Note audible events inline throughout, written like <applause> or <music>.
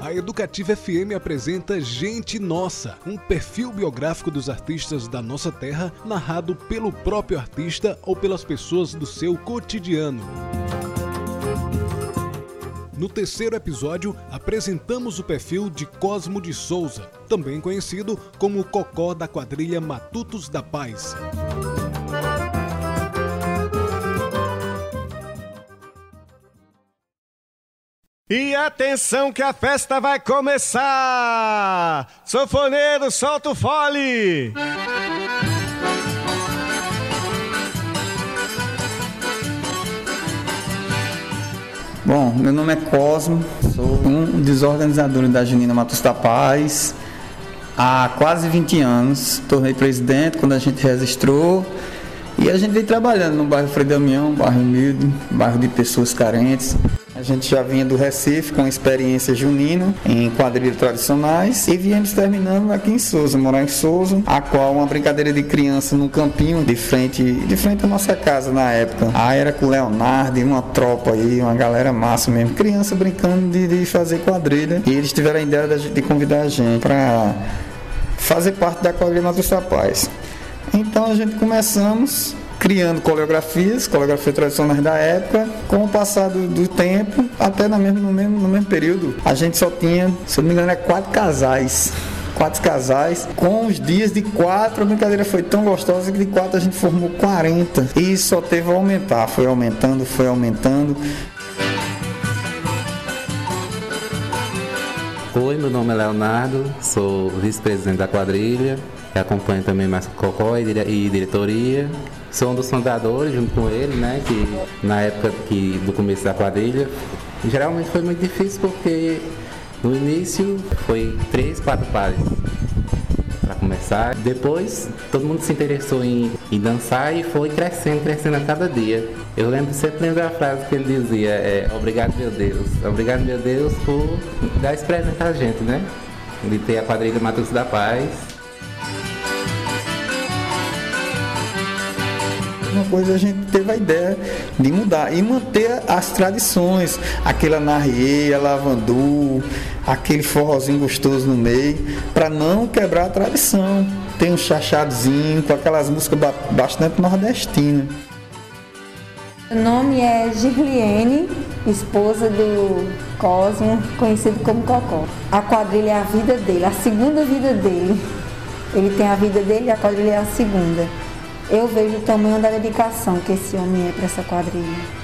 A Educativa FM apresenta Gente Nossa, um perfil biográfico dos artistas da nossa terra, narrado pelo próprio artista ou pelas pessoas do seu cotidiano. No terceiro episódio, apresentamos o perfil de Cosmo de Souza, também conhecido como Cocó da quadrilha Matutos da Paz. E atenção que a festa vai começar! Sofoneiro, solta o fole! Bom, meu nome é Cosmo, sou um dos organizadores da Junina Matos da Paz. Há quase 20 anos, tornei presidente quando a gente registrou e a gente vem trabalhando no bairro Frei Damião, bairro humilde, bairro de pessoas carentes. A gente já vinha do Recife com experiência junina em quadrilhas tradicionais e viemos terminando aqui em Souza, morar em Souza, a qual uma brincadeira de criança no campinho de frente, de frente à nossa casa na época. Aí era com o Leonardo e uma tropa aí, uma galera massa mesmo, criança brincando de, de fazer quadrilha e eles tiveram a ideia de, de convidar a gente para fazer parte da quadrilha Matos Rapaz. Então a gente começamos criando coreografias, coreografias tradicionais da época. Com o passar do, do tempo, até no mesmo, no, mesmo, no mesmo período, a gente só tinha, se eu não me engano, é quatro casais quatro casais. Com os dias de quatro, a brincadeira foi tão gostosa que de quatro a gente formou 40. E só teve a aumentar, foi aumentando, foi aumentando. Oi, meu nome é Leonardo, sou vice-presidente da quadrilha, acompanho também mais Cocó e diretoria. Sou um dos fundadores junto com ele, né? Que na época que, do começo da quadrilha, geralmente foi muito difícil porque no início foi três, quatro pares para começar. Depois todo mundo se interessou em, em, dançar e foi crescendo, crescendo a cada dia. Eu lembro, sempre lembro frase que ele dizia, é obrigado meu Deus, obrigado meu Deus por dar esse presente a gente, né? De ter a quadrilha Matos da Paz uma coisa a gente teve a ideia de mudar e manter as tradições, aquela narrieia, lavandu, aquele forrozinho gostoso no meio, para não quebrar a tradição. Tem um chachadozinho com aquelas músicas bastante nordestinas. O nome é Girliene, esposa do Cosmo, conhecido como Cocó. A quadrilha é a vida dele, a segunda vida dele. Ele tem a vida dele e a quadrilha é a segunda eu vejo o tamanho da dedicação que esse homem é para essa quadrilha.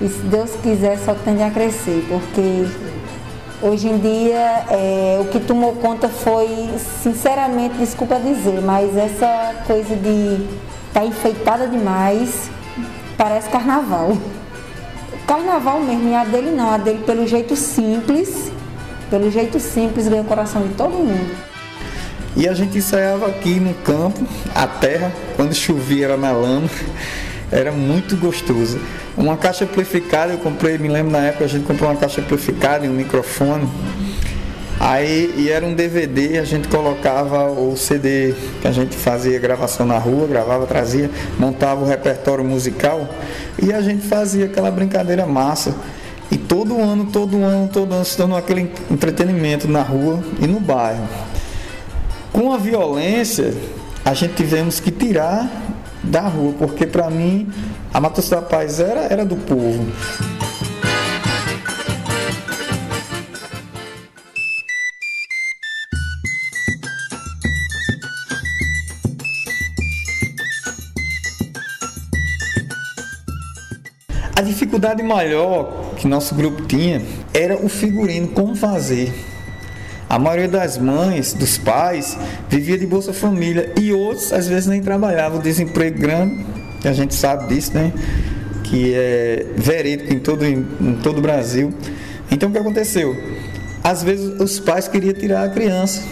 E se Deus quiser, só tende a crescer, porque hoje em dia é, o que tomou conta foi, sinceramente, desculpa dizer, mas essa coisa de estar tá enfeitada demais parece carnaval. Carnaval mesmo, e a dele não, a dele pelo jeito simples, pelo jeito simples ganha o coração de todo mundo. E a gente ensaiava aqui no campo, a terra, quando chovia era na lama. Era muito gostoso. Uma caixa amplificada, eu comprei, me lembro na época a gente comprou uma caixa amplificada e um microfone. Aí e era um DVD, a gente colocava o CD que a gente fazia gravação na rua, gravava, trazia, montava o repertório musical e a gente fazia aquela brincadeira massa. E todo ano, todo ano, todo ano, se dando aquele entretenimento na rua e no bairro. Com a violência, a gente tivemos que tirar da rua, porque para mim a Matos da Paz era, era do povo. A dificuldade maior que nosso grupo tinha era o figurino, como fazer. A maioria das mães, dos pais, vivia de Bolsa Família e outros às vezes nem trabalhavam, desemprego grande, que a gente sabe disso, né? Que é verídico em todo, em todo o Brasil. Então o que aconteceu? Às vezes os pais queriam tirar a criança.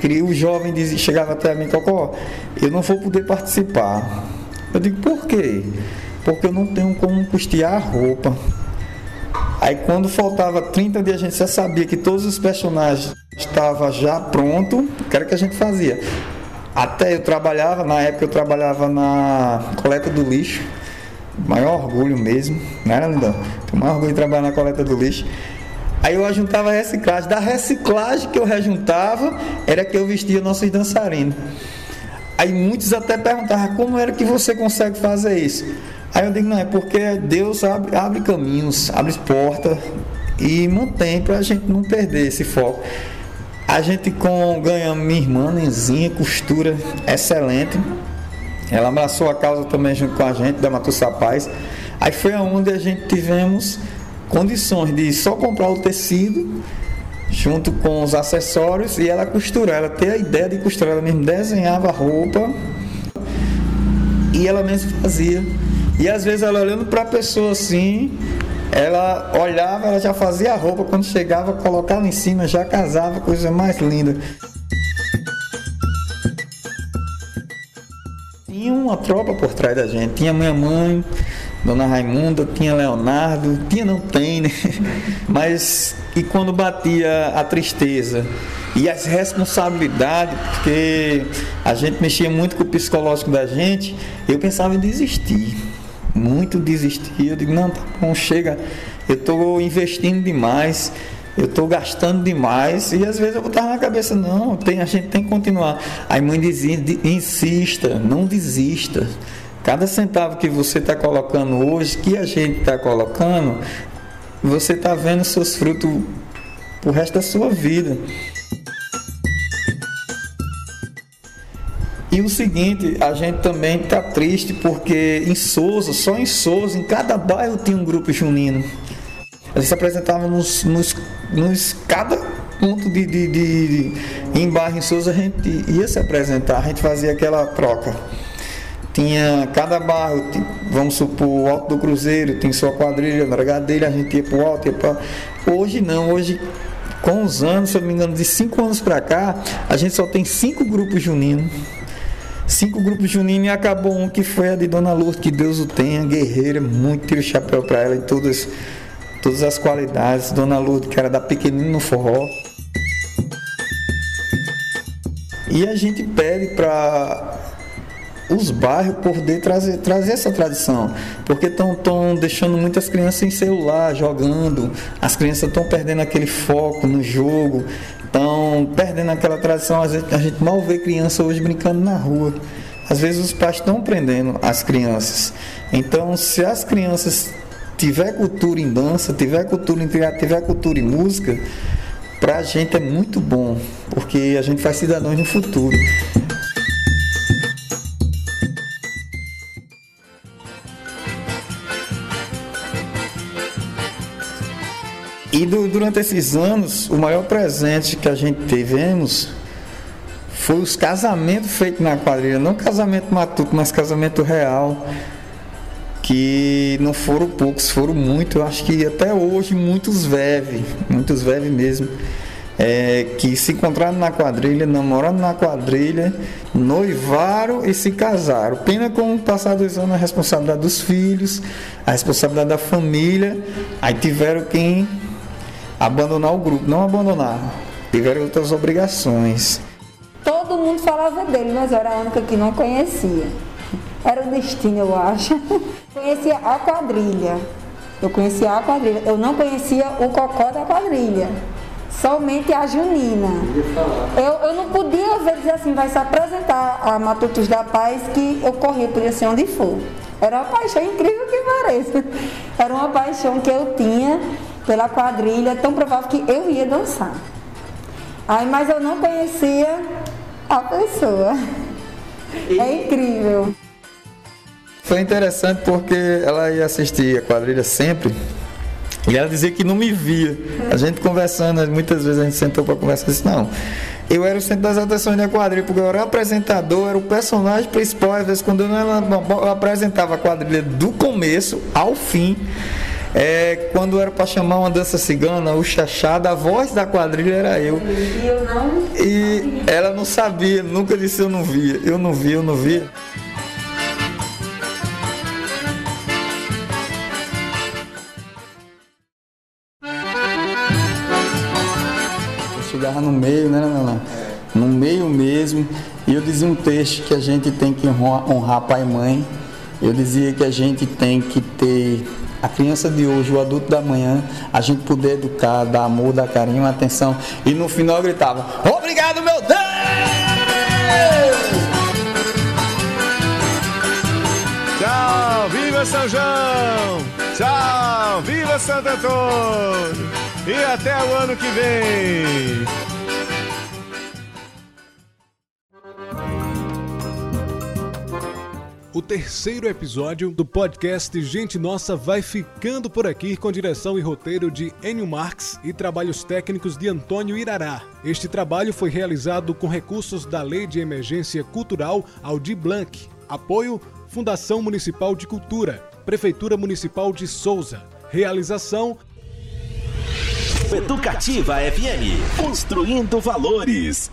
Queria, o jovem dizia, chegava até mim, Cocó, eu não vou poder participar. Eu digo, por quê? Porque eu não tenho como custear a roupa. Aí quando faltava 30 dias, a gente já sabia que todos os personagens estavam já pronto. O que era que a gente fazia? Até eu trabalhava, na época eu trabalhava na coleta do lixo maior orgulho mesmo, não era, Lindão? Tenho maior orgulho de trabalhar na coleta do lixo. Aí eu ajuntava a reciclagem. Da reciclagem que eu rejuntava, era que eu vestia nossos dançarinos. Aí muitos até perguntavam como era que você consegue fazer isso. Aí eu digo, não, é porque Deus abre, abre caminhos, abre portas e mantém para a gente não perder esse foco. A gente com, ganha minha irmã, Nenzinha, costura excelente. Ela abraçou a causa também junto com a gente, da Matussa Paz. Aí foi aonde a gente tivemos condições de só comprar o tecido junto com os acessórios e ela costurar, ela ter a ideia de costurar, ela mesmo desenhava a roupa e ela mesmo fazia. E às vezes ela olhando para a pessoa assim, ela olhava, ela já fazia a roupa, quando chegava, colocava em cima, já casava, coisa mais linda. Tinha uma tropa por trás da gente, tinha minha mãe, Dona Raimunda, tinha Leonardo, tinha não tem, né? <laughs> Mas e quando batia a tristeza e as responsabilidades, porque a gente mexia muito com o psicológico da gente, eu pensava em desistir. Muito desistir. Eu digo, não, tá bom, chega, eu estou investindo demais, eu estou gastando demais, e às vezes eu botava na cabeça, não, tem, a gente tem que continuar. Aí mãe dizia, insista, não desista. Cada centavo que você está colocando hoje, que a gente está colocando, você está vendo seus frutos o resto da sua vida. E o seguinte, a gente também está triste porque em Souza, só em Souza, em cada bairro tinha um grupo junino. Eles se apresentavam nos, nos, nos cada ponto de, de, de, de, em bairro em Souza a gente ia se apresentar, a gente fazia aquela troca tinha cada bairro, vamos supor, o Alto do Cruzeiro, tem sua quadrilha, dele a gente ia para o alto, ia. Hoje não, hoje com os anos, se eu não me engano, de cinco anos para cá, a gente só tem cinco grupos juninos. Cinco grupos juninos e acabou um que foi a de Dona Lourdes, que Deus o tenha, guerreira, muito tiro chapéu para ela em todas, todas as qualidades. Dona Lourdes, que era da pequenina no forró. E a gente pede para os bairros poder trazer, trazer essa tradição. Porque estão deixando muitas crianças sem celular, jogando, as crianças estão perdendo aquele foco no jogo, estão perdendo aquela tradição. Às vezes, a gente mal vê criança hoje brincando na rua. Às vezes os pais estão prendendo as crianças. Então, se as crianças tiver cultura em dança, tiver cultura em teatro, tiver cultura em música, para a gente é muito bom, porque a gente faz cidadãos no futuro. E do, durante esses anos, o maior presente que a gente tivemos foi os casamentos feitos na quadrilha, não casamento matuto, mas casamento real, que não foram poucos, foram muitos, eu acho que até hoje muitos veve, muitos veve mesmo, é, que se encontraram na quadrilha, namorando na quadrilha, noivaram e se casaram. Pena com o passar dos anos a responsabilidade dos filhos, a responsabilidade da família, aí tiveram quem abandonar o grupo, não abandonar, tiveram outras obrigações. Todo mundo falava dele, mas eu era a única que não conhecia. Era o destino, eu acho. <laughs> conhecia a quadrilha. Eu conhecia a quadrilha. Eu não conhecia o cocó da quadrilha. Somente a Junina. Eu, eu não podia ver dizer assim, vai se apresentar a Matutos da Paz que eu corria, podia ser onde for. Era uma paixão incrível que pareça. Era uma paixão que eu tinha pela quadrilha, tão provável que eu ia dançar. Aí, mas eu não conhecia a pessoa. É incrível. Foi interessante porque ela ia assistir a quadrilha sempre e ela dizia que não me via. A gente conversando, muitas vezes a gente sentou para conversar e disse, não, eu era o centro das atenções da quadrilha, porque eu era o apresentador, era o personagem principal, às vezes quando eu, não, eu apresentava a quadrilha do começo ao fim, é, quando era para chamar uma dança cigana, o chachado, a voz da quadrilha era eu. E eu não. E ela não sabia, nunca disse eu não via. Eu não via, eu não via. Eu chegava no meio, né, Nana? No meio mesmo. E eu dizia um texto que a gente tem que honrar, honrar pai e mãe Eu dizia que a gente tem que ter a criança de hoje, o adulto da manhã, a gente poder educar, dar amor, dar carinho, atenção. E no final gritava: Obrigado, meu Deus! Tchau, viva São João! Tchau, viva Santo Antônio! E até o ano que vem! O terceiro episódio do podcast Gente Nossa vai ficando por aqui com direção e roteiro de Enio Marx e trabalhos técnicos de Antônio Irará. Este trabalho foi realizado com recursos da Lei de Emergência Cultural Aldi Blanc. Apoio Fundação Municipal de Cultura, Prefeitura Municipal de Souza. Realização Educativa FM, construindo valores.